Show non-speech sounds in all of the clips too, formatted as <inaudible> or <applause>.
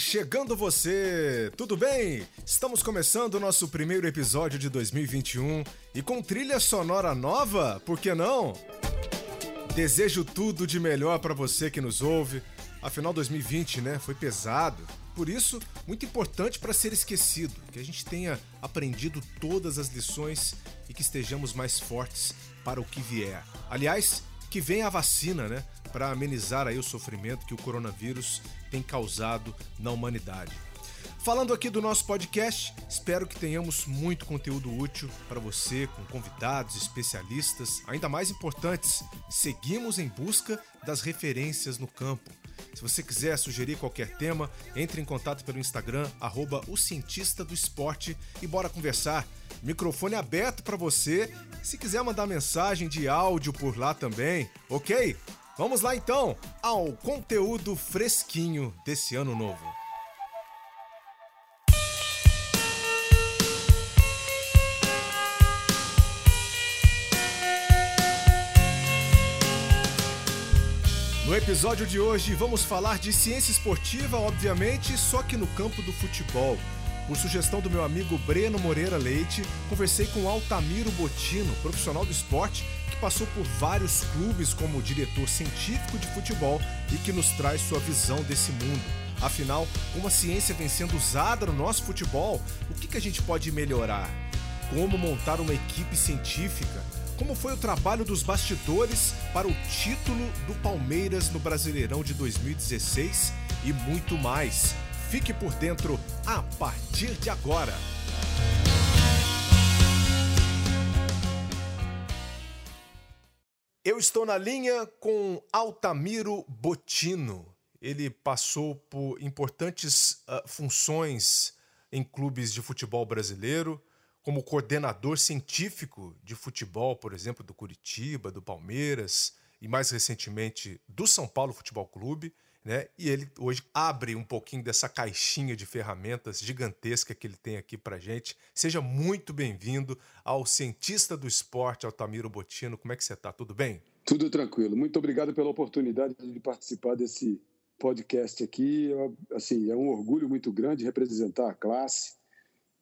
Chegando você! Tudo bem? Estamos começando o nosso primeiro episódio de 2021 e com trilha sonora nova, por que não? Desejo tudo de melhor para você que nos ouve. Afinal, 2020, né, foi pesado. Por isso, muito importante para ser esquecido, que a gente tenha aprendido todas as lições e que estejamos mais fortes para o que vier. Aliás, que venha a vacina, né? Para amenizar aí o sofrimento que o coronavírus tem causado na humanidade. Falando aqui do nosso podcast, espero que tenhamos muito conteúdo útil para você, com convidados, especialistas. Ainda mais importantes, seguimos em busca das referências no campo. Se você quiser sugerir qualquer tema, entre em contato pelo Instagram, arroba o cientista do esporte e bora conversar. Microfone aberto para você. Se quiser mandar mensagem de áudio por lá também, ok? Vamos lá então ao conteúdo fresquinho desse ano novo. No episódio de hoje vamos falar de ciência esportiva, obviamente, só que no campo do futebol. Por sugestão do meu amigo Breno Moreira Leite, conversei com Altamiro Botino, profissional do esporte, passou por vários clubes como diretor científico de futebol e que nos traz sua visão desse mundo. Afinal, com a ciência vem sendo usada no nosso futebol, o que, que a gente pode melhorar? Como montar uma equipe científica? como foi o trabalho dos bastidores para o título do Palmeiras no Brasileirão de 2016 e muito mais. Fique por dentro a partir de agora. Eu estou na linha com Altamiro Botino. Ele passou por importantes uh, funções em clubes de futebol brasileiro como coordenador científico de futebol, por exemplo, do Curitiba, do Palmeiras e mais recentemente do São Paulo Futebol Clube. Né? E ele hoje abre um pouquinho dessa caixinha de ferramentas gigantesca que ele tem aqui para gente. Seja muito bem-vindo ao cientista do esporte, Altamiro Botino. Como é que você está? Tudo bem? Tudo tranquilo. Muito obrigado pela oportunidade de participar desse podcast aqui. Assim, é um orgulho muito grande representar a classe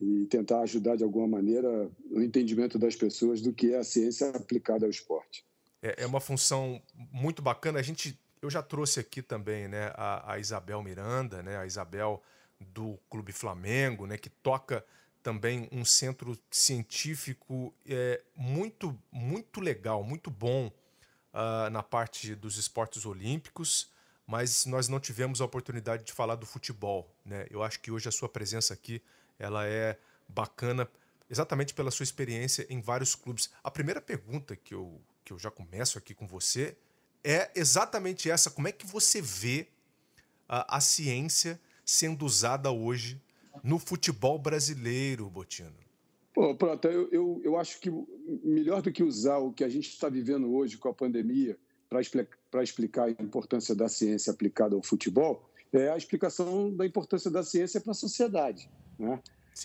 e tentar ajudar de alguma maneira o entendimento das pessoas do que é a ciência aplicada ao esporte. É, é uma função muito bacana. A gente, eu já trouxe aqui também, né, a, a Isabel Miranda, né, a Isabel do Clube Flamengo, né, que toca também um centro científico é, muito, muito legal, muito bom uh, na parte dos esportes olímpicos, mas nós não tivemos a oportunidade de falar do futebol. Né? Eu acho que hoje a sua presença aqui ela é bacana exatamente pela sua experiência em vários clubes. A primeira pergunta que eu, que eu já começo aqui com você é exatamente essa: como é que você vê a, a ciência sendo usada hoje no futebol brasileiro, Botino? Pô, Prota, eu, eu, eu acho que melhor do que usar o que a gente está vivendo hoje com a pandemia para explicar, explicar a importância da ciência aplicada ao futebol é a explicação da importância da ciência para a sociedade. Né?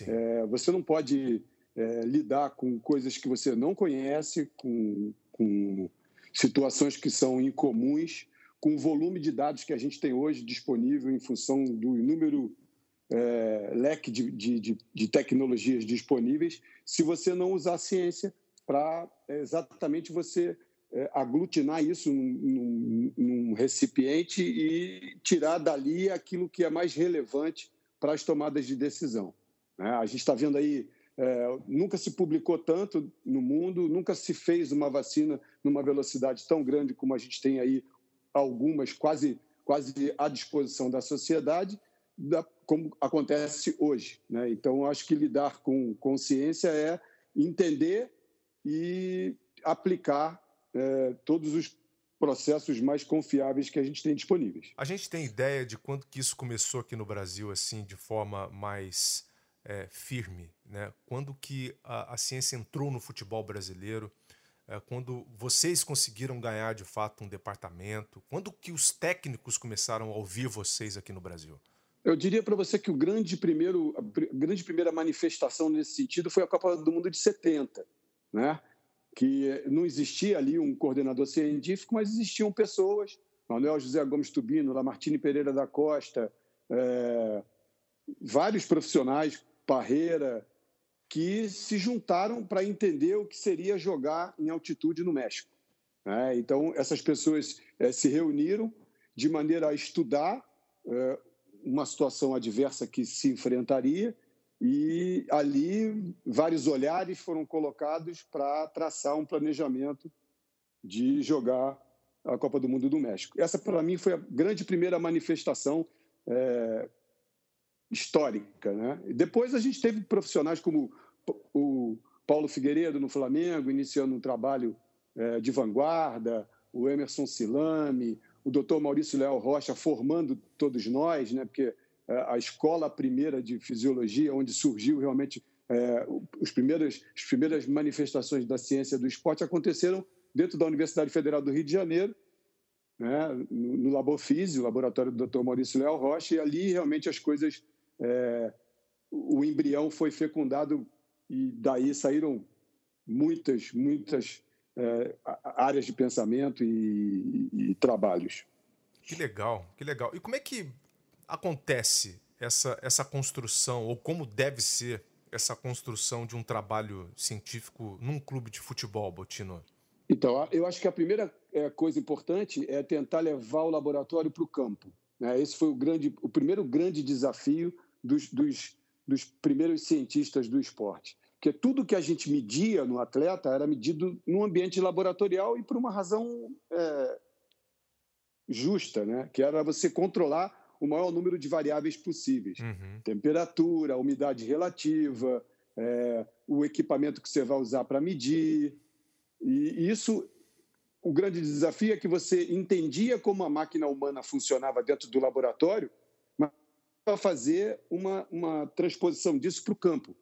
É, você não pode é, lidar com coisas que você não conhece, com, com situações que são incomuns, com o volume de dados que a gente tem hoje disponível em função do número é, leque de, de, de, tecnologias disponíveis, se você não usar a ciência para é, exatamente você é, aglutinar isso num, num, num, recipiente e tirar dali aquilo que é mais relevante para as tomadas de decisão. Né? A gente está vendo aí, é, nunca se publicou tanto no mundo, nunca se fez uma vacina numa velocidade tão grande como a gente tem aí algumas quase, quase à disposição da sociedade, da, como acontece hoje. Né? Então, acho que lidar com consciência é entender e aplicar é, todos os processos mais confiáveis que a gente tem disponíveis. A gente tem ideia de quando que isso começou aqui no Brasil, assim, de forma mais é, firme, né? Quando que a, a, ciência entrou no futebol brasileiro? É, quando vocês conseguiram ganhar de fato um departamento? Quando que os técnicos começaram a ouvir vocês aqui no Brasil? Eu diria para você que o grande primeiro, a grande primeira manifestação nesse sentido foi a Copa do Mundo de 70, né? que não existia ali um coordenador científico, mas existiam pessoas, Manuel José Gomes Tubino, Lamartine Pereira da Costa, é, vários profissionais, Parreira, que se juntaram para entender o que seria jogar em altitude no México. Né? Então, essas pessoas é, se reuniram de maneira a estudar é, uma situação adversa que se enfrentaria e ali vários olhares foram colocados para traçar um planejamento de jogar a Copa do Mundo do México. Essa, para mim, foi a grande primeira manifestação é, histórica. Né? Depois a gente teve profissionais como o Paulo Figueiredo no Flamengo, iniciando um trabalho é, de vanguarda, o Emerson Silame, o doutor Maurício Leal Rocha formando todos nós, né? porque é, a escola primeira de fisiologia, onde surgiu realmente é, os primeiros, as primeiras manifestações da ciência do esporte, aconteceram dentro da Universidade Federal do Rio de Janeiro, né, no, no Labor Físio, laboratório do Dr. Maurício Leal Rocha, e ali realmente as coisas. É, o embrião foi fecundado e daí saíram muitas, muitas é, áreas de pensamento e, e, e trabalhos. Que legal, que legal. E como é que acontece essa, essa construção, ou como deve ser essa construção de um trabalho científico num clube de futebol, Botino? Então, eu acho que a primeira é, coisa importante é tentar levar o laboratório para o campo. Né? Esse foi o, grande, o primeiro grande desafio dos, dos, dos primeiros cientistas do esporte. Porque tudo que a gente media no atleta era medido no ambiente laboratorial e por uma razão é, justa, né? que era você controlar o maior número de variáveis possíveis. Uhum. Temperatura, umidade relativa, é, o equipamento que você vai usar para medir, e isso, o grande desafio é que você entendia como a máquina humana funcionava dentro do laboratório, para fazer uma, uma transposição disso para o campo.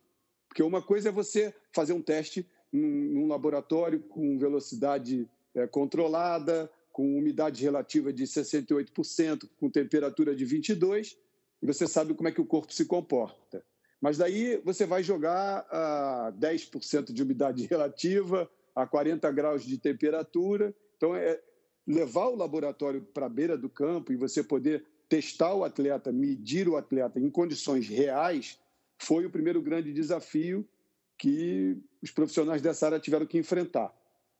Porque uma coisa é você fazer um teste num, laboratório com velocidade é, controlada, com umidade relativa de 68%, com temperatura de 22%, e você sabe como é que o corpo se comporta. Mas daí você vai jogar a 10% de umidade <laughs> relativa, a 40 graus de temperatura. Então, é levar o laboratório para a beira do campo e você poder testar o atleta, medir o atleta em condições reais, foi o primeiro grande desafio que os profissionais dessa área tiveram que enfrentar.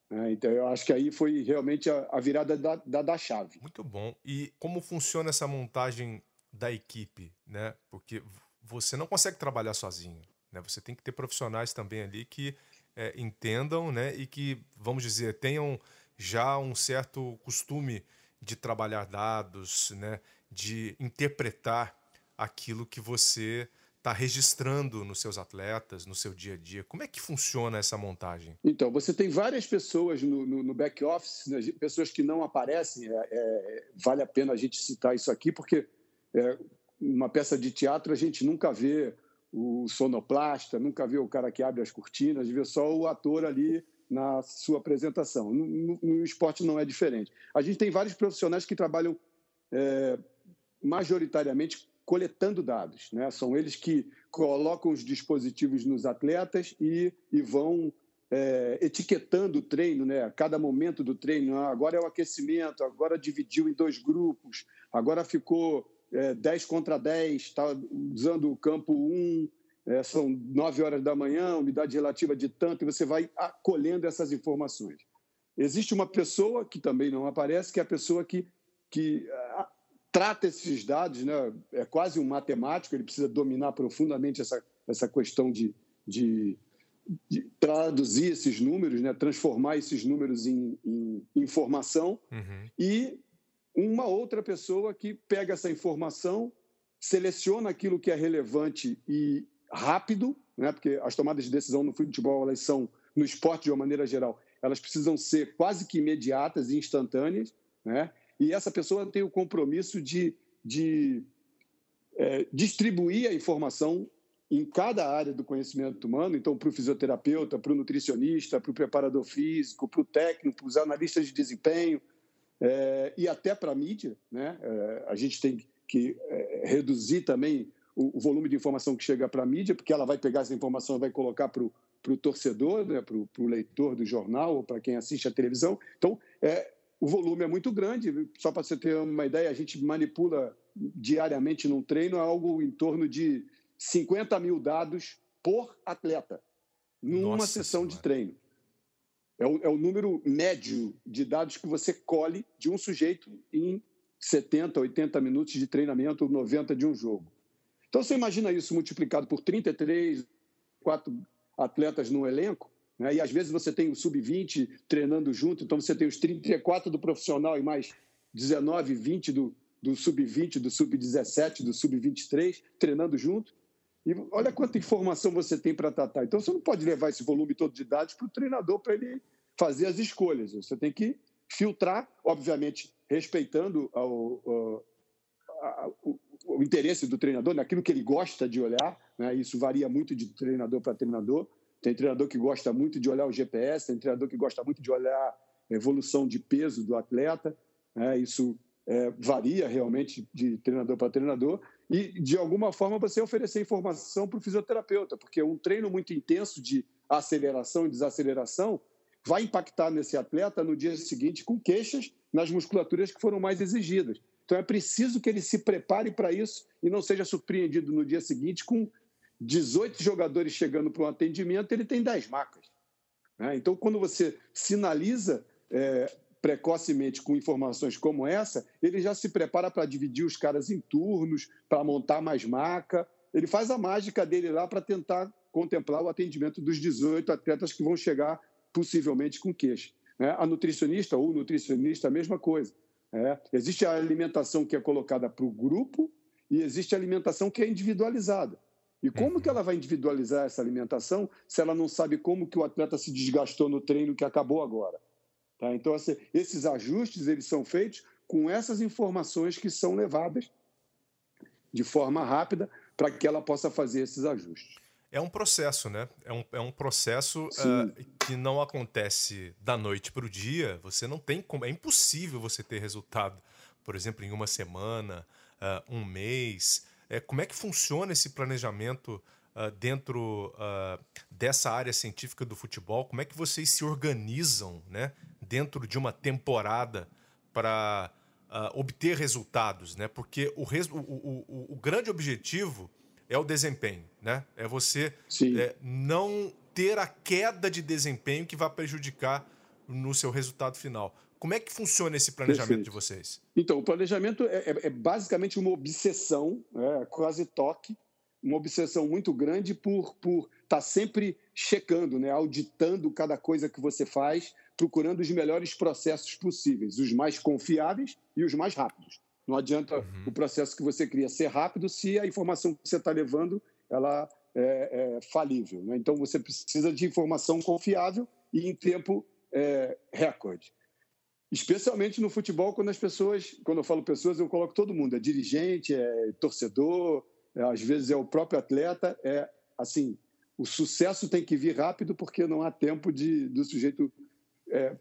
Né? Então, eu acho que aí foi realmente a, virada da, da, da, chave. Muito bom. E como funciona essa montagem da equipe? Né? Porque você não consegue trabalhar sozinho. Né? Você tem que ter profissionais também ali que é, entendam né, e que, vamos dizer, tenham já um certo costume de trabalhar dados, né, de interpretar aquilo que você está registrando nos seus atletas, no seu dia a dia. Como é que funciona essa montagem? Então, você tem várias pessoas no, no, no back office, né, pessoas que não aparecem. É, é, vale a pena a gente citar isso aqui, porque é, uma peça de teatro a gente nunca vê o sonoplasta, nunca vê o cara que abre as cortinas, vê só o ator ali na sua apresentação. No, no, esporte não é diferente. A gente tem vários profissionais que trabalham é, majoritariamente coletando dados. Né? São eles que colocam os dispositivos nos atletas e, e vão é, etiquetando o treino, né? cada momento do treino. Ah, agora é o aquecimento, agora dividiu em dois grupos, agora ficou é, 10 contra 10, está usando o campo 1, é, são 9 horas da manhã, umidade relativa de tanto, e você vai acolhendo essas informações. Existe uma pessoa que também não aparece, que é a pessoa que, que trata esses dados, né? é quase um matemático, ele precisa dominar profundamente essa, essa questão de, de, de traduzir esses números, né? transformar esses números em, em informação uhum. e uma outra pessoa que pega essa informação, seleciona aquilo que é relevante e rápido, né? porque as tomadas de decisão no futebol, elas são, no esporte de uma maneira geral, elas precisam ser quase que imediatas e instantâneas, né? E essa pessoa tem o compromisso de, de é, distribuir a informação em cada área do conhecimento humano, então para o fisioterapeuta, para o nutricionista, para o preparador físico, para o técnico, para os analistas de desempenho, é, e até para a mídia. Né? É, a gente tem que é, reduzir também o, o, volume de informação que chega para a mídia, porque ela vai pegar essa informação e vai colocar para o torcedor, né? para o leitor do jornal, ou para quem assiste a televisão. Então, é, o volume é muito grande. Só para você ter uma ideia, a gente manipula diariamente num treino é algo em torno de 50 mil dados por atleta, numa Nossa sessão senhora. de treino. É o, é o número médio de dados que você colhe de um sujeito em 70, 80 minutos de treinamento, 90 de um jogo. Então você imagina isso multiplicado por 33, quatro atletas no elenco, né? e às vezes você tem o sub-20 treinando junto, então você tem os 34 do profissional e mais 19, 20 do, do sub-20, do sub-17, do sub-23 treinando junto. E olha quanta informação você tem para tratar. Então, você não pode levar esse volume todo de dados para o treinador para ele fazer as escolhas. Você tem que filtrar, obviamente, respeitando o, o, interesse do treinador, naquilo que ele gosta de olhar. Né? Isso varia muito de treinador para treinador. Tem treinador que gosta muito de olhar o GPS, tem treinador que gosta muito de olhar a evolução de peso do atleta. Né? Isso é, varia realmente de treinador para treinador e, de alguma forma, você oferecer informação para o fisioterapeuta, porque um treino muito intenso de aceleração e desaceleração vai impactar nesse atleta no dia seguinte com queixas nas musculaturas que foram mais exigidas. Então é preciso que ele se prepare para isso e não seja surpreendido no dia seguinte com 18 jogadores chegando para um atendimento, ele tem 10 macas. Né? Então, quando você sinaliza é, precocemente com informações como essa, ele já se prepara para dividir os caras em turnos, para montar mais maca. Ele faz a mágica dele lá para tentar contemplar o atendimento dos 18 atletas que vão chegar possivelmente com queixa. Né? A nutricionista ou nutricionista, a mesma coisa. É, existe a alimentação que é colocada para o grupo e existe a alimentação que é individualizada. E como que uhum. ela vai individualizar essa alimentação se ela não sabe como que o atleta se desgastou no treino que acabou agora? Tá? Então, assim, esses ajustes eles são feitos com essas informações que são levadas de forma rápida para que ela possa fazer esses ajustes. É um processo, né? É um, é um processo uh, que não acontece da noite para o dia. Você não tem como. É impossível você ter resultado, por exemplo, em uma semana, uh, um mês. É, como é que funciona esse planejamento uh, dentro dessa área científica do futebol? Como é que vocês se organizam, né? dentro de uma temporada para uh, obter resultados, né? Porque o, res, o, o, o, grande objetivo é o desempenho, né? É você é, não ter a queda de desempenho que vai prejudicar no seu resultado final. Como é que funciona esse planejamento Perfeito. de vocês? Então, o planejamento é, é, é basicamente uma obsessão, é, quase toque, uma obsessão muito grande por por estar tá sempre checando, né, auditando cada coisa que você faz, procurando os melhores processos possíveis, os mais confiáveis e os mais rápidos. Não adianta uhum. o processo que você cria ser rápido se a informação que você está levando ela é, é falível. Né? Então você precisa de informação confiável e em tempo é, recorde. Especialmente no futebol, quando as pessoas, quando eu falo pessoas, eu coloco todo mundo, é dirigente, é torcedor, é, às vezes é o próprio atleta, é assim, o sucesso tem que vir rápido porque não há tempo de do sujeito é,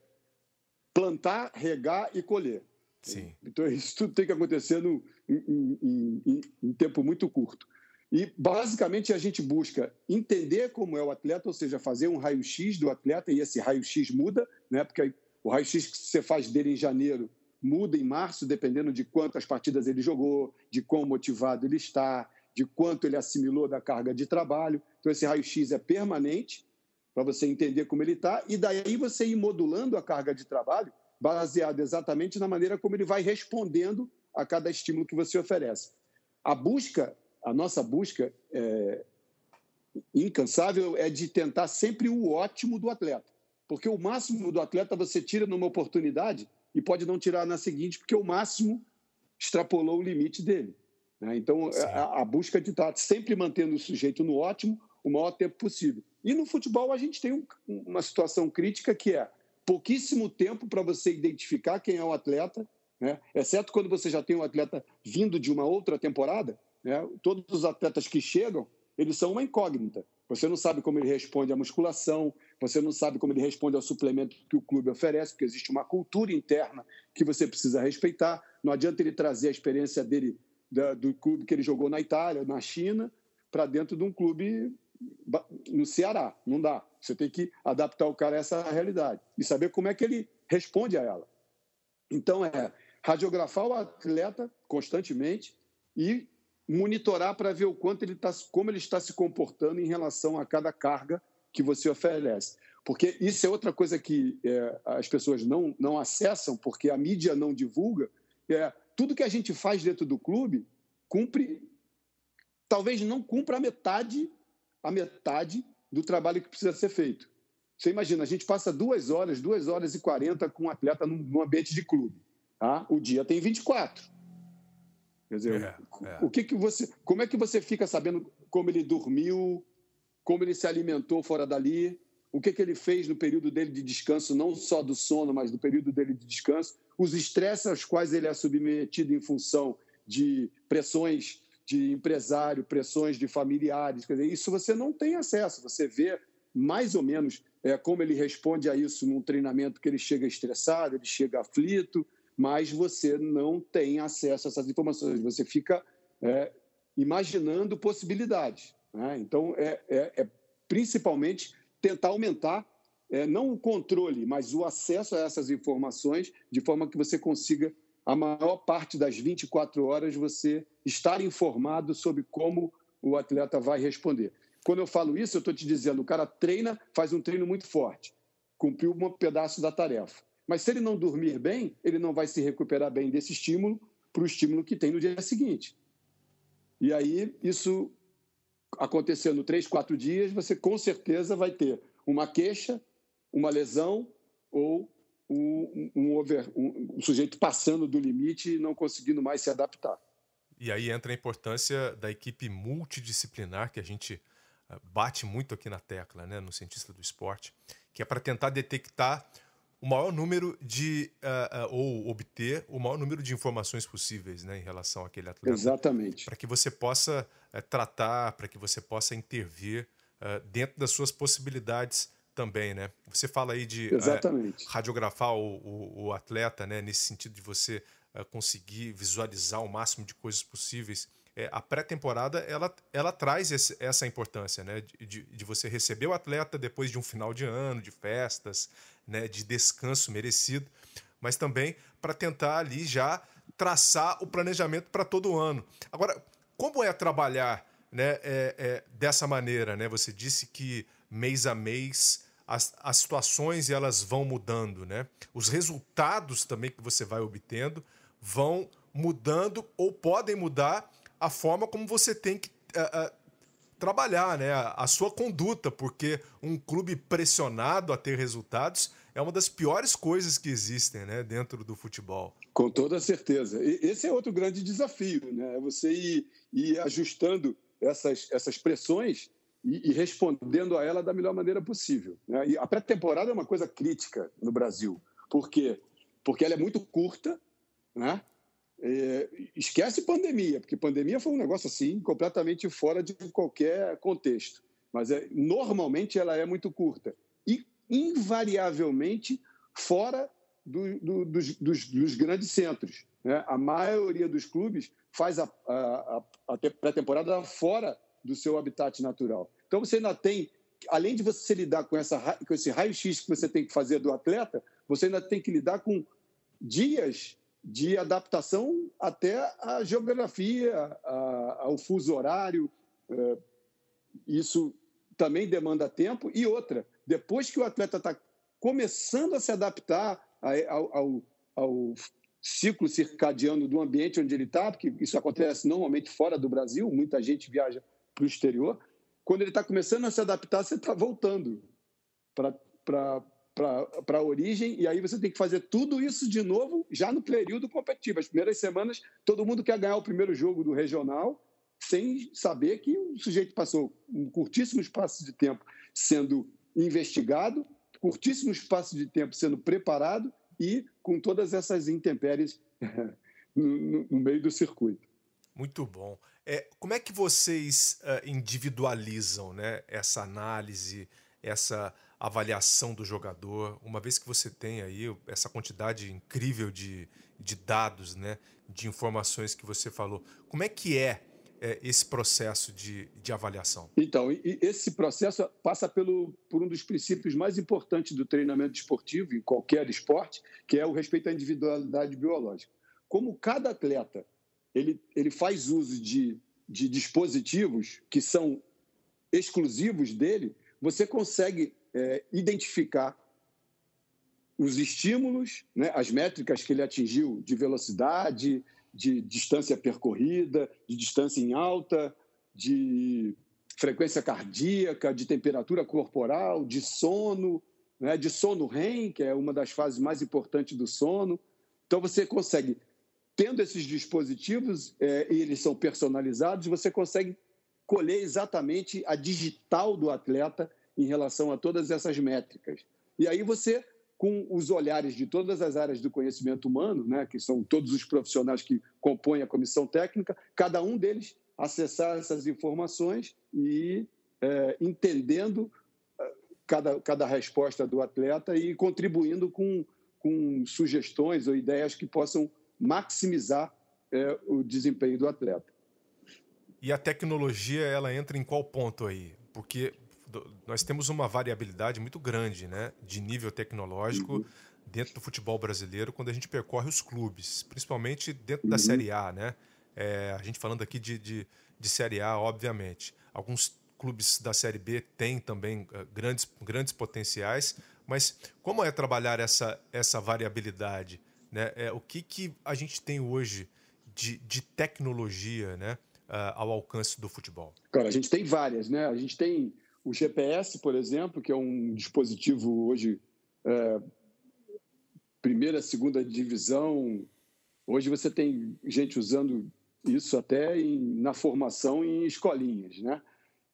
plantar, regar e colher. Sim. Então, <laughs> isso tudo tem que acontecer no, em, em, em, em tempo muito curto. E, basicamente, a gente busca entender como é o atleta, ou seja, fazer um raio-x do atleta, e esse raio-x muda, né? porque o raio-x que você faz dele em janeiro muda em março, dependendo de quantas partidas ele jogou, de quão motivado ele está, de quanto ele assimilou da carga de trabalho. Então, esse raio-x é permanente para você entender como ele está, e daí você ir modulando a carga de trabalho baseado exatamente na maneira como ele vai respondendo a cada estímulo que você oferece. A busca, a nossa busca é, incansável é de tentar sempre o ótimo do atleta, porque o máximo do atleta você tira numa oportunidade e pode não tirar na seguinte, porque o máximo extrapolou o limite dele. Né? Então, a, a busca de estar sempre mantendo o sujeito no ótimo o maior tempo possível. E no futebol a gente tem um, uma situação crítica que é pouquíssimo tempo para você identificar quem é o atleta, né? exceto quando você já tem um atleta vindo de uma outra temporada. Né? Todos os atletas que chegam, eles são uma incógnita. Você não sabe como ele responde à musculação, você não sabe como ele responde ao suplemento que o clube oferece, porque existe uma cultura interna que você precisa respeitar. Não adianta ele trazer a experiência dele do clube que ele jogou na Itália, na China, para dentro de um clube no Ceará. Não dá. Você tem que adaptar o cara a essa realidade e saber como é que ele responde a ela. Então, é radiografar o atleta constantemente, e monitorar para ver o quanto ele tá, como ele está se comportando em relação a cada carga que você oferece. Porque isso é outra coisa que é, as pessoas não, não acessam, porque a mídia não divulga. É, tudo que a gente faz dentro do clube cumpre, talvez não cumpra a metade, a metade do trabalho que precisa ser feito. Você imagina, a gente passa duas horas, duas horas e quarenta com um atleta num, ambiente de clube. Tá? O dia tem 24. Quer dizer, é, é. o que, que você, como é que você fica sabendo como ele dormiu, como ele se alimentou fora dali, o que, que ele fez no período dele de descanso, não só do sono, mas do período dele de descanso, os estresses aos quais ele é submetido em função de pressões de empresário, pressões de familiares, quer dizer, isso você não tem acesso, você vê mais ou menos é, como ele responde a isso num treinamento que ele chega estressado, ele chega aflito, mas você não tem acesso a essas informações, você fica é, imaginando possibilidades. Né? Então, é, é, é, principalmente tentar aumentar é, não o controle, mas o acesso a essas informações, de forma que você consiga, a maior parte das 24 horas, você estar informado sobre como o atleta vai responder. Quando eu falo isso, eu estou te dizendo, o cara treina, faz um treino muito forte, cumpriu um pedaço da tarefa. Mas se ele não dormir bem, ele não vai se recuperar bem desse estímulo para o estímulo que tem no dia seguinte. E aí, isso acontecendo três, quatro dias, você com certeza vai ter uma queixa, uma lesão ou um, um, over, um, um sujeito passando do limite e não conseguindo mais se adaptar. E aí entra a importância da equipe multidisciplinar que a gente bate muito aqui na tecla, né, no cientista do esporte, que é para tentar detectar o maior número de uh, uh, ou obter o maior número de informações possíveis, né, em relação àquele atleta. Exatamente. Para que você possa uh, tratar, para que você possa intervir dentro das suas possibilidades também, né? Você fala aí de radiografar o, o, o, atleta, né, nesse sentido de você conseguir visualizar o máximo de coisas possíveis é, a pré-temporada ela, ela traz esse, essa importância, né? De, de, você receber o atleta depois de um final de ano, de festas, né? de descanso merecido, mas também para tentar ali já traçar o planejamento para todo ano. Agora, como é trabalhar né, é, é, dessa maneira? Né? Você disse que mês a mês as, as situações elas vão mudando, né? Os resultados também que você vai obtendo vão mudando ou podem mudar a forma como você tem que uh, uh, trabalhar, né? A, sua conduta, porque um clube pressionado a ter resultados é uma das piores coisas que existem, né, dentro do futebol. Com toda certeza. E esse é outro grande desafio, né? É você ir, ir ajustando essas, essas pressões e, e, respondendo a ela da melhor maneira possível. Né? E a pré-temporada é uma coisa crítica no Brasil. Por quê? Porque ela é muito curta, né? É, esquece pandemia, porque pandemia foi um negócio assim completamente fora de qualquer contexto. Mas é, normalmente ela é muito curta e invariavelmente fora do, do, dos, dos, dos, grandes centros. Né? A maioria dos clubes faz a, a, a pré-temporada fora do seu habitat natural. Então você ainda tem, além de você lidar com, essa, com esse raio-x que você tem que fazer do atleta, você ainda tem que lidar com dias de adaptação até à geografia, ao fuso horário. É, isso também demanda tempo. E outra, depois que o atleta está começando a se adaptar ao, ao, ao, ciclo circadiano do ambiente onde ele está, porque isso acontece normalmente fora do Brasil, muita gente viaja para o exterior. Quando ele está começando a se adaptar, você está voltando para para a origem, e aí você tem que fazer tudo isso de novo já no período competitivo. As primeiras semanas, todo mundo quer ganhar o primeiro jogo do regional, sem saber que o sujeito passou um curtíssimo espaço de tempo sendo investigado, curtíssimo espaço de tempo sendo preparado e com todas essas intempéries <laughs> no, no meio do circuito. Muito bom. É, como é que vocês uh, individualizam né, essa análise, essa avaliação do jogador, uma vez que você tem aí essa quantidade incrível de, de dados, né, de informações que você falou, como é que é, é esse processo de, de avaliação? Então, esse processo passa pelo, por um dos princípios mais importantes do treinamento esportivo, em qualquer esporte, que é o respeito à individualidade biológica. Como cada atleta ele, ele faz uso de, de dispositivos que são exclusivos dele, você consegue é, identificar os estímulos, né, as métricas que ele atingiu de velocidade, de distância percorrida, de distância em alta, de frequência cardíaca, de temperatura corporal, de sono, né, de sono REM, que é uma das fases mais importantes do sono. Então, você consegue, tendo esses dispositivos, é, e eles são personalizados, você consegue colher exatamente a digital do atleta em relação a todas essas métricas. E aí você com os olhares de todas as áreas do conhecimento humano, né, que são todos os profissionais que compõem a comissão técnica, cada um deles acessar essas informações e é, entendendo é, cada, cada resposta do atleta e contribuindo com, com sugestões ou ideias que possam maximizar é, o desempenho do atleta. E a tecnologia ela entra em qual ponto aí? Porque nós temos uma variabilidade muito grande né, de nível tecnológico uhum. dentro do futebol brasileiro quando a gente percorre os clubes, principalmente dentro uhum. da Série A. Né? É, a gente falando aqui de, de, de, Série A, obviamente. Alguns clubes da Série B têm também uh, grandes, grandes potenciais, mas como é trabalhar essa, essa variabilidade? Né? É, o que, que a gente tem hoje de, de tecnologia né, uh, ao alcance do futebol? Cara, a gente tem várias, né? A gente tem o GPS, por exemplo, que é um dispositivo hoje é, primeira, segunda divisão. Hoje você tem gente usando isso até em, na formação em escolinhas, né?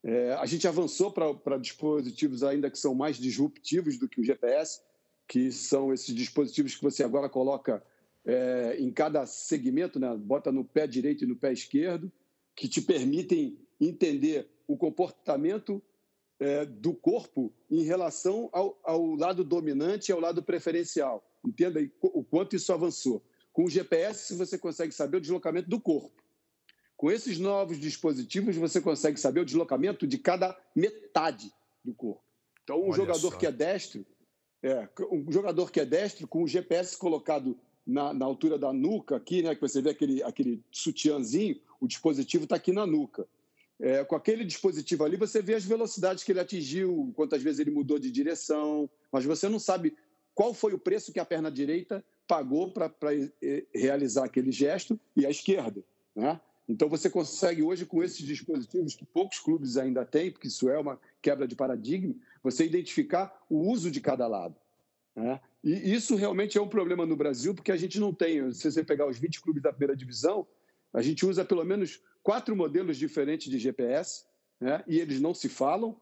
É, a gente avançou para dispositivos ainda que são mais disruptivos do que o GPS, que são esses dispositivos que você agora coloca é, em cada segmento, né? bota no pé direito e no pé esquerdo, que te permitem entender o comportamento é, do corpo em relação ao, ao, lado dominante e ao lado preferencial. Entenda o quanto isso avançou. Com o GPS, você consegue saber o deslocamento do corpo. Com esses novos dispositivos, você consegue saber o deslocamento de cada metade do corpo. Então, um Olha jogador só. que é destro, é, um jogador que é destro, com o GPS colocado na, na, altura da nuca, aqui, né, que você vê aquele, aquele sutiãzinho, o dispositivo está aqui na nuca. É, com aquele dispositivo ali, você vê as velocidades que ele atingiu, quantas vezes ele mudou de direção, mas você não sabe qual foi o preço que a perna direita pagou para realizar aquele gesto e a esquerda. Né? Então, você consegue hoje, com esses dispositivos que poucos clubes ainda têm, porque isso é uma quebra de paradigma, você identificar o uso de cada lado. Né? E isso realmente é um problema no Brasil, porque a gente não tem, se você pegar os 20 clubes da primeira divisão, a gente usa pelo menos quatro modelos diferentes de GPS, né? e eles não se falam,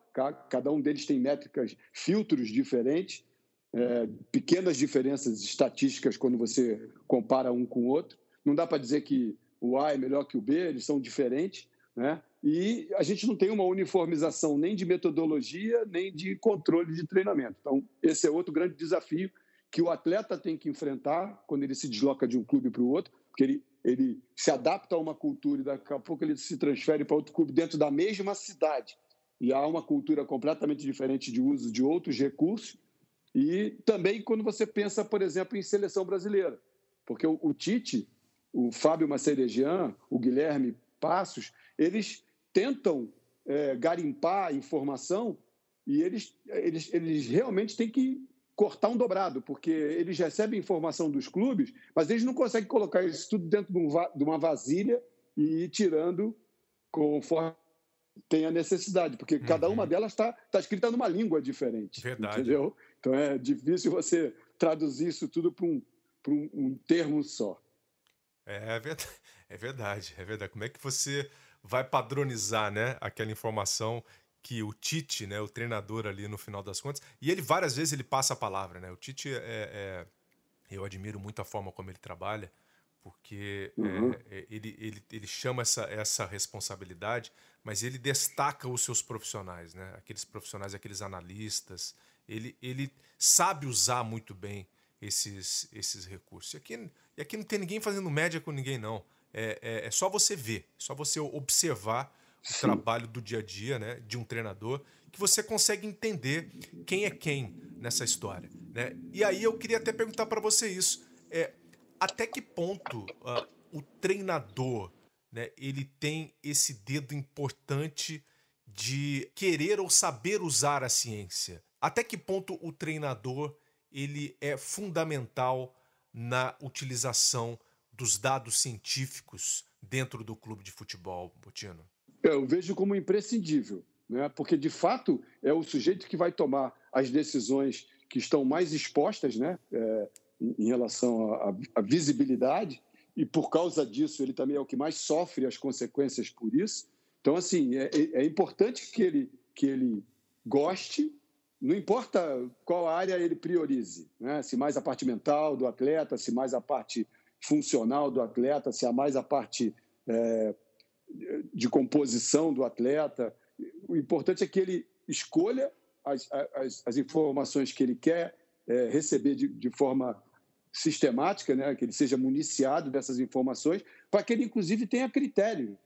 cada um deles tem métricas, filtros diferentes, é, pequenas diferenças estatísticas quando você compara um com o outro. Não dá para dizer que o A é melhor que o B, eles são diferentes. Né? E a gente não tem uma uniformização nem de metodologia, nem de controle de treinamento. Então, esse é outro grande desafio que o atleta tem que enfrentar quando ele se desloca de um clube para o outro, porque ele ele se adapta a uma cultura e daqui a pouco ele se transfere para outro clube dentro da mesma cidade. E há uma cultura completamente diferente de uso de outros recursos. E também quando você pensa, por exemplo, em seleção brasileira. Porque o, o Tite, o Fábio Macerejian, o Guilherme Passos, eles tentam é, garimpar informação e eles, eles, eles realmente têm que cortar um dobrado, porque eles recebem informação dos clubes, mas eles não conseguem colocar isso tudo dentro de uma vasilha e ir tirando conforme tem a necessidade, porque uhum. cada uma uhum. delas está tá escrita numa língua diferente. Verdade. Entendeu? Então é difícil você traduzir isso tudo para um, um, um termo só. É, é verdade, <laughs> é verdade, é verdade. Como é que você vai padronizar né, aquela informação que o Tite, né, o treinador ali no final das contas, e ele várias vezes ele passa a palavra, né? O Tite é, é eu admiro muito a forma como ele trabalha, porque é, uhum. é, ele, ele, ele chama essa, essa responsabilidade, mas ele destaca os seus profissionais, né? Aqueles profissionais, aqueles analistas, ele, ele sabe usar muito bem esses, esses recursos. E aqui, e aqui não tem ninguém fazendo média com ninguém, não. É, é, é só você ver, só você observar o trabalho do dia a dia, né, de um treinador, que você consegue entender quem é quem nessa história, né? E aí eu queria até perguntar para você isso, é até que ponto uh, o treinador, né, ele tem esse dedo importante de querer ou saber usar a ciência? Até que ponto o treinador ele é fundamental na utilização dos dados científicos dentro do clube de futebol, Botino? Eu vejo como imprescindível, né? porque de fato é o sujeito que vai tomar as decisões que estão mais expostas né? É, em relação à, visibilidade, e por causa disso ele também é o que mais sofre as consequências por isso. Então, assim, é, é, é importante que ele, que ele goste, não importa qual área ele priorize, né? se mais a parte mental do atleta, se mais a parte funcional do atleta, se há mais a parte é, de composição do atleta. O importante é que ele escolha as, as, as informações que ele quer é, receber de, de, forma sistemática, né? que ele seja municiado dessas informações, para que ele, inclusive, tenha critério.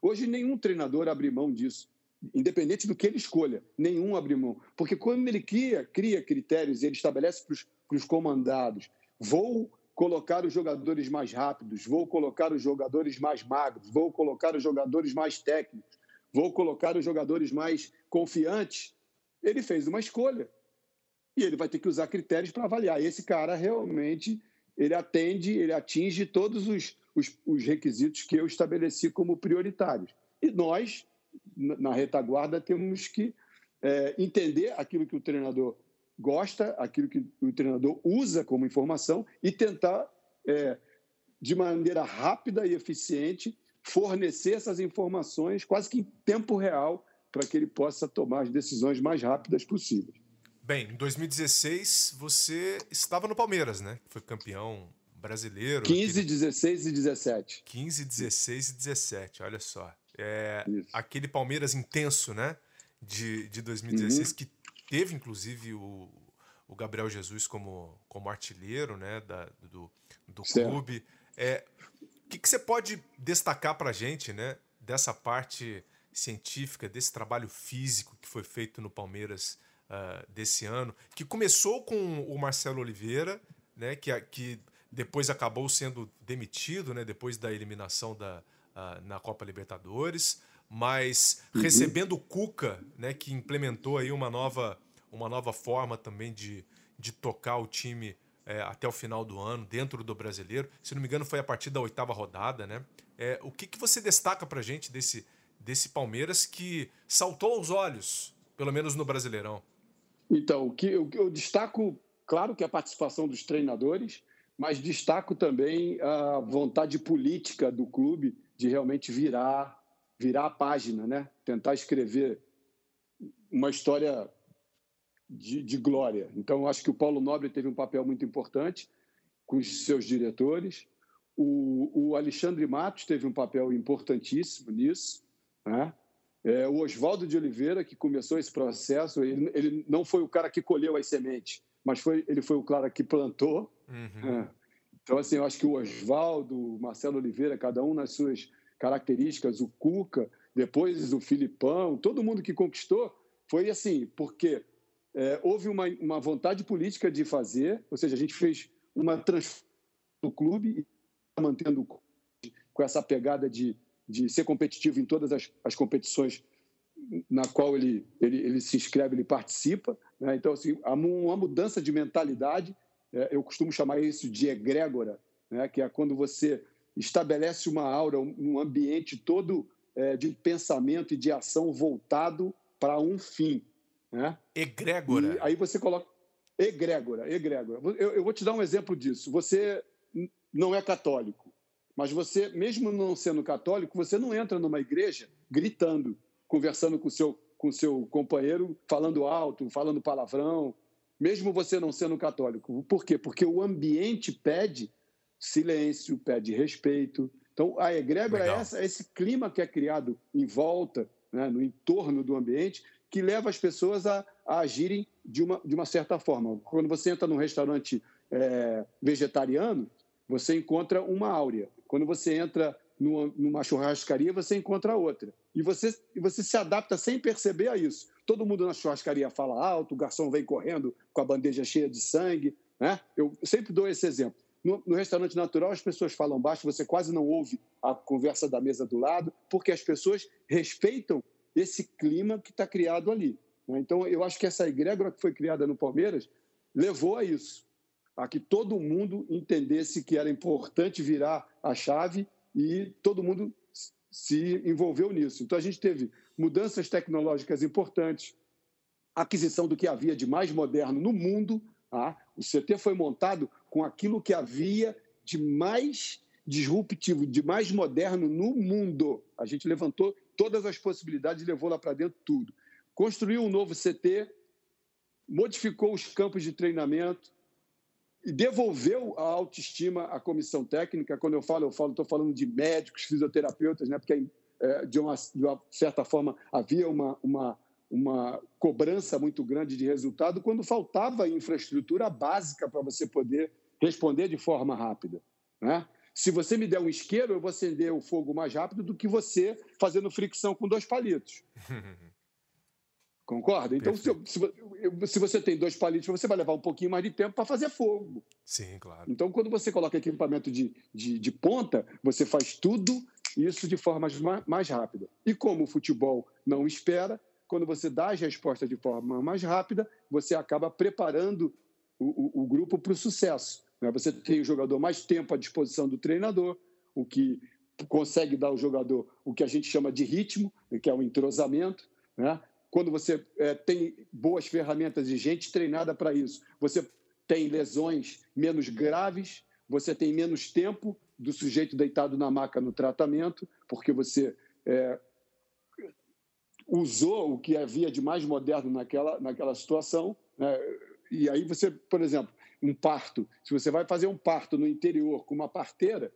Hoje, nenhum treinador abre mão disso, independente do que ele escolha, nenhum abre mão. Porque quando ele cria, cria critérios e ele estabelece para os comandados, vou colocar os jogadores mais rápidos, vou colocar os jogadores mais magros, vou colocar os jogadores mais técnicos, vou colocar os jogadores mais confiantes. Ele fez uma escolha e ele vai ter que usar critérios para avaliar. Esse cara realmente ele atende, ele atinge todos os, os, os requisitos que eu estabeleci como prioritários. E nós, na retaguarda, temos que é, entender aquilo que o treinador gosta, aquilo que o treinador usa como informação e tentar, é, de maneira rápida e eficiente, fornecer essas informações quase que em tempo real para que ele possa tomar as decisões mais rápidas possíveis. Bem, em 2016 você estava no Palmeiras, né? Foi campeão brasileiro. 15, aquele... 16 e 17. 15, 16 e 17, olha só. É, aquele Palmeiras intenso, né? De, de 2016, uhum. que teve inclusive o, o Gabriel Jesus como, como artilheiro né, da, do, do clube. É, o que, que você pode destacar para a gente né, dessa parte científica, desse trabalho físico que foi feito no Palmeiras uh, desse ano, que começou com o Marcelo Oliveira, né, que, que depois acabou sendo demitido né, depois da eliminação da, uh, na Copa Libertadores mas uhum. recebendo o Cuca, né, que implementou aí uma nova, uma nova forma também de, de tocar o time é, até o final do ano, dentro do brasileiro. Se não me engano, foi a partir da oitava rodada, né? É, o que, que você destaca pra gente desse, desse Palmeiras que saltou aos olhos, pelo menos no Brasileirão? Então, o que eu, eu destaco, claro que a participação dos treinadores, mas destaco também a vontade política do clube de realmente virar virar a página, né? tentar escrever uma história de, de glória. Então, acho que o Paulo Nobre teve um papel muito importante com os seus diretores. O, o Alexandre Matos teve um papel importantíssimo nisso. Né? É, o Oswaldo de Oliveira, que começou esse processo, ele, ele, não foi o cara que colheu as sementes, mas foi, ele foi o cara que plantou. Uhum. É. Então, assim, eu acho que o Oswaldo, o Marcelo Oliveira, cada um nas suas características, o Cuca, depois o Filipão, todo mundo que conquistou, foi assim, porque é, houve uma, uma vontade política de fazer, ou seja, a gente fez uma transformação do clube, mantendo com essa pegada de, de ser competitivo em todas as, as competições na qual ele, ele, ele se inscreve, ele participa. Né? Então, assim, uma mudança de mentalidade, é, eu costumo chamar isso de egrégora, né? que é quando você estabelece uma aura, um ambiente todo é, de pensamento e de ação voltado para um fim. Né? Egrégora. E aí você coloca. Egrégora, egrégora. Eu, eu vou te dar um exemplo disso. Você não é católico, mas você, mesmo não sendo católico, você não entra numa igreja gritando, conversando com seu, com seu companheiro, falando alto, falando palavrão, mesmo você não sendo católico. Por quê? Porque o ambiente pede silêncio, pede respeito. Então, a egrégora é essa, é esse clima que é criado em volta, né, no entorno do ambiente, que leva as pessoas a, a, agirem de uma, de uma certa forma. Quando você entra num restaurante é, vegetariano, você encontra uma áurea. Quando você entra numa, numa, churrascaria, você encontra outra. E você, e você se adapta sem perceber a isso. Todo mundo na churrascaria fala alto, o garçom vem correndo com a bandeja cheia de sangue. Né? Eu sempre dou esse exemplo. No, no, restaurante natural, as pessoas falam baixo, você quase não ouve a conversa da mesa do lado, porque as pessoas respeitam esse clima que está criado ali. Né? Então, eu acho que essa egrégora que foi criada no Palmeiras levou a isso, a que todo mundo entendesse que era importante virar a chave e todo mundo se envolveu nisso. Então, a gente teve mudanças tecnológicas importantes, aquisição do que havia de mais moderno no mundo. Tá? O CT foi montado com aquilo que havia de mais disruptivo, de mais moderno no mundo. A gente levantou todas as possibilidades e levou lá para dentro tudo. Construiu um novo CT, modificou os campos de treinamento e devolveu a autoestima à comissão técnica. Quando eu falo, eu falo, estou falando de médicos, fisioterapeutas, né? porque é, de, uma, de uma certa forma havia uma, uma, uma cobrança muito grande de resultado quando faltava infraestrutura básica para você poder responder de forma rápida. Né? Se você me der um isqueiro, eu vou acender o fogo mais rápido do que você fazendo fricção com dois palitos. <laughs> Concorda? Então, se, se, você tem dois palitos, você vai levar um pouquinho mais de tempo para fazer fogo. Sim, claro. Então, quando você coloca equipamento de, de, de ponta, você faz tudo isso de forma mais, mais rápida. E como o futebol não espera, quando você dá as respostas de forma mais rápida, você acaba preparando o, o, o grupo para o sucesso. Né? Você tem o jogador mais tempo à disposição do treinador, o que consegue dar ao jogador o que a gente chama de ritmo, que é o entrosamento. Né? Quando você é, tem boas ferramentas e gente treinada para isso, você tem lesões menos graves, você tem menos tempo do sujeito deitado na maca no tratamento, porque você é, usou o que havia de mais moderno naquela, naquela situação. Né? E aí você, por exemplo, um parto, se você vai fazer um parto no interior com uma parteira,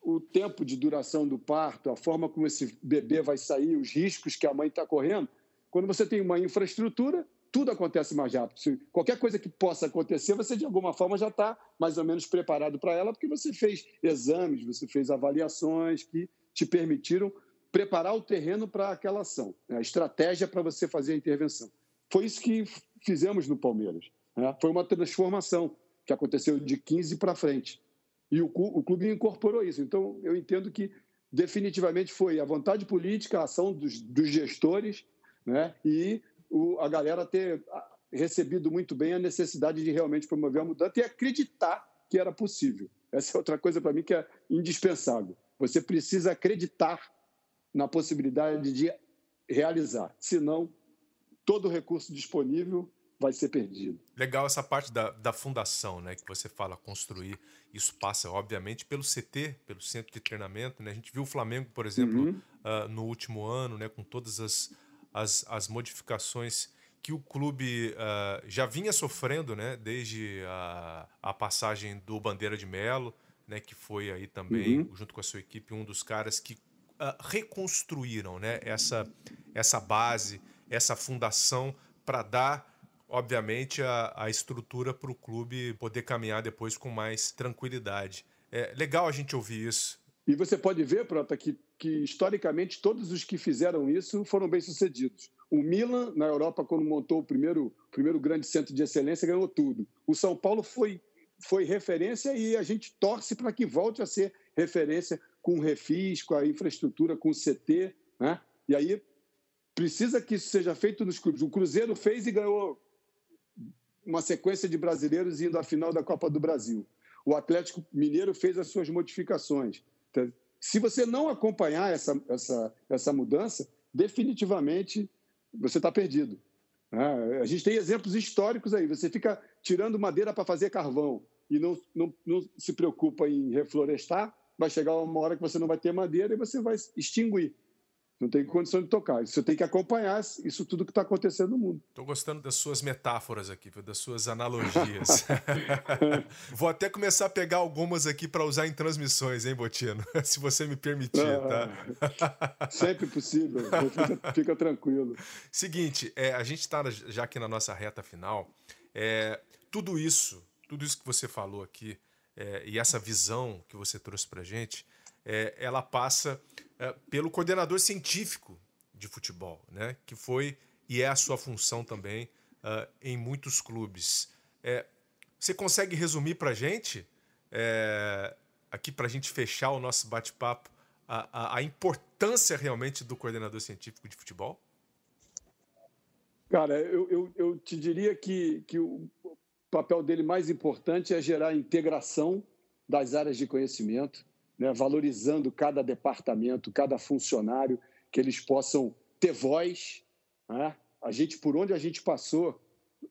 o tempo de duração do parto, a forma como esse bebê vai sair, os riscos que a mãe está correndo, quando você tem uma infraestrutura, tudo acontece mais rápido. Se qualquer coisa que possa acontecer, você de alguma forma já está mais ou menos preparado para ela, porque você fez exames, você fez avaliações que te permitiram preparar o terreno para aquela ação, né? a estratégia para você fazer a intervenção. Foi isso que fizemos no Palmeiras. Né? Foi uma transformação que aconteceu de 15 para frente. E o, o clube incorporou isso. Então, eu entendo que definitivamente foi a vontade política, a ação dos, dos gestores né? e o, a galera ter recebido muito bem a necessidade de realmente promover a mudança e acreditar que era possível. Essa é outra coisa para mim que é indispensável. Você precisa acreditar na possibilidade de realizar. Senão, todo recurso disponível vai ser perdido. Legal essa parte da, da fundação, né, que você fala construir. Isso passa, obviamente, pelo CT, pelo centro de treinamento. Né? A gente viu o Flamengo, por exemplo, uhum. uh, no último ano, né, com todas as, as, as modificações que o clube uh, já vinha sofrendo, né, desde a, a passagem do Bandeira de Melo, né, que foi aí também, uhum. junto com a sua equipe, um dos caras que uh, reconstruíram né, essa, essa base, essa fundação para dar obviamente, a, a estrutura para o clube poder caminhar depois com mais tranquilidade. É legal a gente ouvir isso. E você pode ver, Prota, que, que historicamente todos os que fizeram isso foram bem-sucedidos. O Milan, na Europa, quando montou o primeiro, primeiro grande centro de excelência, ganhou tudo. O São Paulo foi, foi referência e a gente torce para que volte a ser referência com o refis, com a infraestrutura, com o CT. Né? E aí precisa que isso seja feito nos clubes. O Cruzeiro fez e ganhou uma sequência de brasileiros indo à final da Copa do Brasil. O Atlético Mineiro fez as suas modificações. Então, se você não acompanhar essa, essa, essa mudança, definitivamente você está perdido. Né? A gente tem exemplos históricos aí. Você fica tirando madeira para fazer carvão e não, não, não se preocupa em reflorestar, vai chegar uma hora que você não vai ter madeira e você vai extinguir. Não tem condição de tocar. Você tem que acompanhar isso tudo que está acontecendo no mundo. Estou gostando das suas metáforas aqui, das suas analogias. <laughs> Vou até começar a pegar algumas aqui para usar em transmissões, hein, Botino? <laughs> Se você me permitir, ah, tá? <laughs> Sempre possível. Fica, fica tranquilo. Seguinte, é, a gente está já aqui na nossa reta final. É, tudo isso, tudo isso que você falou aqui é, e essa visão que você trouxe para gente, é, ela passa é, pelo coordenador científico de futebol, né? que foi e é a sua função também uh, em muitos clubes. É, você consegue resumir para a gente é, aqui para a gente fechar o nosso bate-papo, a, a, a, importância realmente do coordenador científico de futebol? Cara, eu, eu, eu te diria que, que o papel dele mais importante é gerar integração das áreas de conhecimento, né, valorizando cada departamento, cada funcionário, que eles possam ter voz. Né? A gente, por onde a gente passou,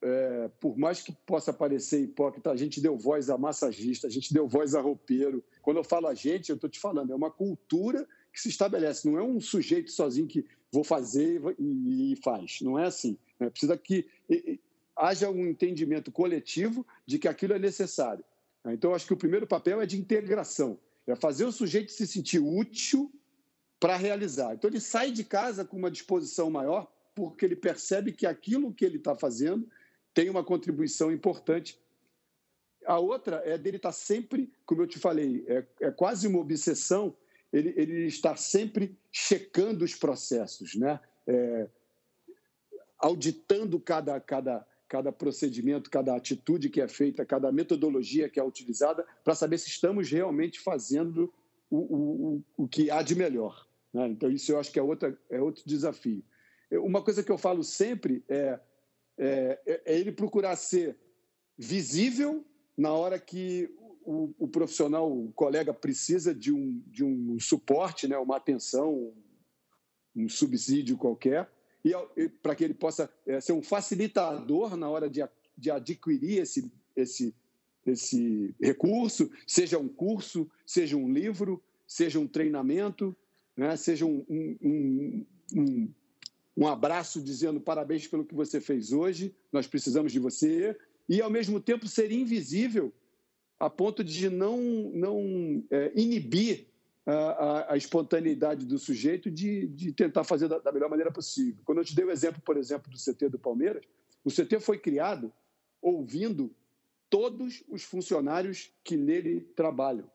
é, por mais que possa parecer hipócrita, a gente deu voz a massagista, a gente deu voz a roupeiro. Quando eu falo a gente, eu estou te falando, é uma cultura que se estabelece, não é um sujeito sozinho que vou fazer e, e faz. Não é assim. Né? Precisa que e, haja um entendimento coletivo de que aquilo é necessário. Então, acho que o primeiro papel é de integração, é fazer o sujeito se sentir útil para realizar. Então, ele sai de casa com uma disposição maior, porque ele percebe que aquilo que ele está fazendo tem uma contribuição importante. A outra é dele estar tá sempre, como eu te falei, é, é quase uma obsessão, ele, ele está sempre checando os processos, né? É, auditando cada, cada, cada procedimento, cada atitude que é feita, cada metodologia que é utilizada, para saber se estamos realmente fazendo o, o, o que há de melhor. Né? Então, isso eu acho que é, outra, é outro desafio. Uma coisa que eu falo sempre é é, é, ele procurar ser visível na hora que o, o, profissional, o colega precisa de um, de um suporte, né, uma atenção, um subsídio qualquer, e, e para que ele possa é, ser um facilitador na hora de, de adquirir esse, esse, esse recurso, seja um curso, seja um livro, seja um treinamento, né, seja um, um, um um abraço dizendo parabéns pelo que você fez hoje, nós precisamos de você, e ao mesmo tempo ser invisível a ponto de não, não é, inibir a, a, espontaneidade do sujeito de, de tentar fazer da, da, melhor maneira possível. Quando eu te dei o exemplo, por exemplo, do CT do Palmeiras, o CT foi criado ouvindo todos os funcionários que nele trabalham.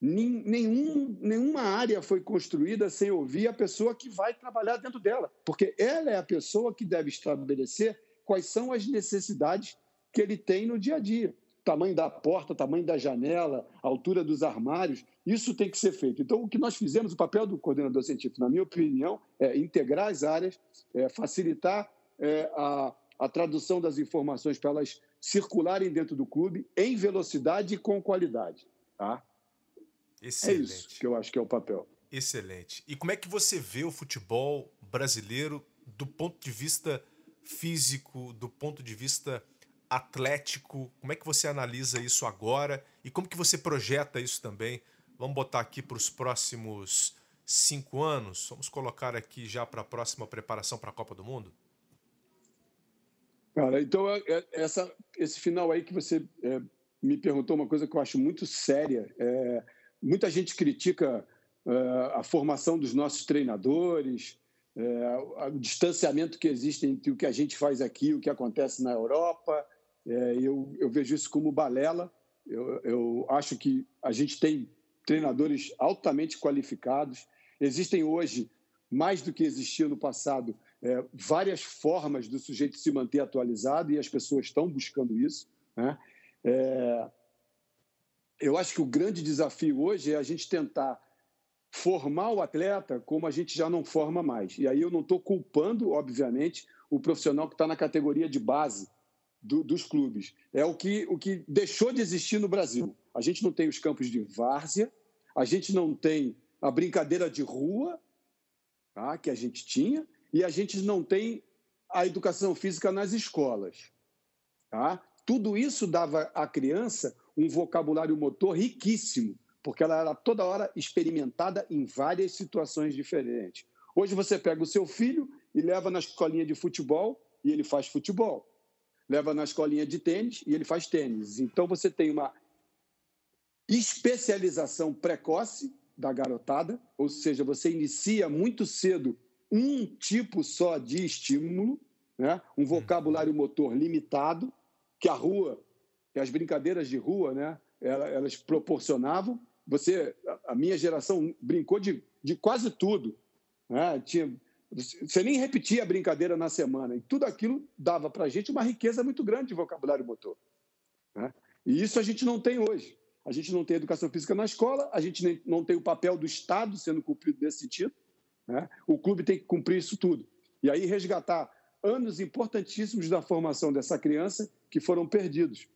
Nenhum, nenhuma área foi construída sem ouvir a pessoa que vai trabalhar dentro dela, porque ela é a pessoa que deve estabelecer quais são as necessidades que ele tem no dia a dia. Tamanho da porta, tamanho da janela, altura dos armários, isso tem que ser feito. Então, o que nós fizemos, o papel do coordenador científico, na minha opinião, é integrar as áreas, é facilitar é, a, a tradução das informações para elas circularem dentro do clube em velocidade e com qualidade. Tá? Excelente. É isso que eu acho que é o papel. Excelente. E como é que você vê o futebol brasileiro do ponto de vista físico, do ponto de vista atlético? Como é que você analisa isso agora e como que você projeta isso também? Vamos botar aqui para os próximos cinco anos. Vamos colocar aqui já para a próxima preparação para a Copa do Mundo. Cara, então é, é, essa, esse final aí que você é, me perguntou uma coisa que eu acho muito séria. É, Muita gente critica uh, a formação dos nossos treinadores, uh, o distanciamento que existe entre o que a gente faz aqui e o que acontece na Europa. Eu, eu, vejo isso como balela. Eu, eu acho que a gente tem treinadores altamente qualificados. Existem hoje, mais do que existia no passado, é, várias formas do sujeito se manter atualizado e as pessoas estão buscando isso. Né? É, eu acho que o grande desafio hoje é a gente tentar formar o atleta como a gente já não forma mais. E aí eu não estou culpando, obviamente, o profissional que está na categoria de base do, dos clubes. É o que, o que deixou de existir no Brasil. A gente não tem os campos de várzea, a gente não tem a brincadeira de rua, tá, que a gente tinha, e a gente não tem a educação física nas escolas. Tá? Tudo isso dava à criança um vocabulário motor riquíssimo, porque ela era toda hora experimentada em várias situações diferentes. Hoje você pega o seu filho e leva na escolinha de futebol e ele faz futebol. Leva na escolinha de tênis e ele faz tênis. Então você tem uma especialização precoce da garotada, ou seja, você inicia muito cedo um tipo só de estímulo, né? um vocabulário motor limitado, que a rua que as brincadeiras de rua, né, elas proporcionavam. Você, a minha geração brincou de, de quase tudo, né? Tinha, você nem repetia a brincadeira na semana e tudo aquilo dava para a gente uma riqueza muito grande de vocabulário motor. Né? E isso a gente não tem hoje. A gente não tem educação física na escola, a gente não tem o papel do Estado sendo cumprido nesse sentido. Né? O clube tem que cumprir isso tudo. E aí resgatar anos importantíssimos da formação dessa criança que foram perdidos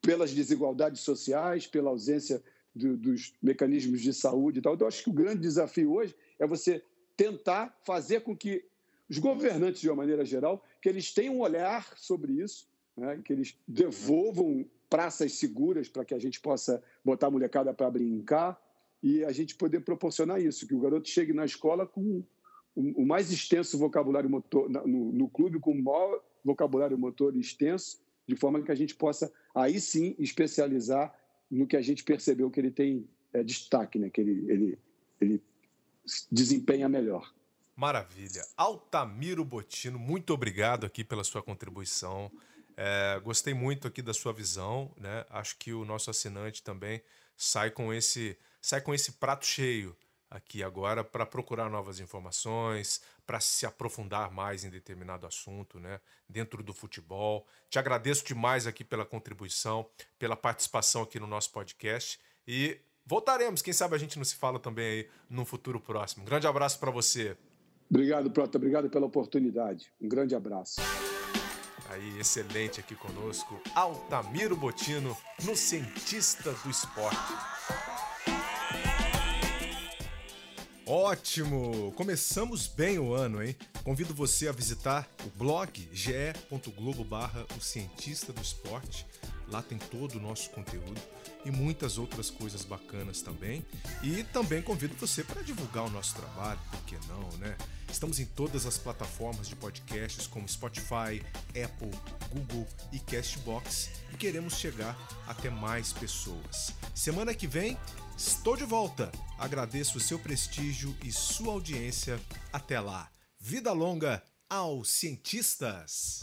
pelas desigualdades sociais, pela ausência do, dos mecanismos de saúde e tal. Então, acho que o grande desafio hoje é você tentar fazer com que os governantes, de uma maneira geral, que eles tenham um olhar sobre isso, né? que eles devolvam praças seguras para que a gente possa botar a molecada para brincar e a gente poder proporcionar isso, que o garoto chegue na escola com o mais extenso vocabulário motor, no, no clube, com o maior vocabulário motor extenso, de forma que a gente possa, aí sim, especializar no que a gente percebeu que ele tem é, destaque, né? que ele, ele, ele desempenha melhor. Maravilha. Altamiro Botino, muito obrigado aqui pela sua contribuição. É, gostei muito aqui da sua visão, né? Acho que o nosso assinante também sai com esse, sai com esse prato cheio aqui agora para procurar novas informações, para se aprofundar mais em determinado assunto, né, dentro do futebol. Te agradeço demais aqui pela contribuição, pela participação aqui no nosso podcast e voltaremos, quem sabe a gente não se fala também aí no futuro próximo. Um grande abraço para você. Obrigado, Prota, obrigado pela oportunidade. Um grande abraço. Aí, excelente aqui conosco, Altamiro Botino, no Cientista do Esporte. Ótimo! Começamos bem o ano, hein? Convido você a visitar o blog ge.globo barra o cientista do esporte. Lá tem todo o nosso conteúdo e muitas outras coisas bacanas também. E também convido você para divulgar o nosso trabalho, por que não, né? Estamos em todas as plataformas de podcasts como Spotify, Apple, Google e Castbox e queremos chegar até mais pessoas. Semana que vem estou de volta. Agradeço o seu prestígio e sua audiência. Até lá. Vida longa aos cientistas!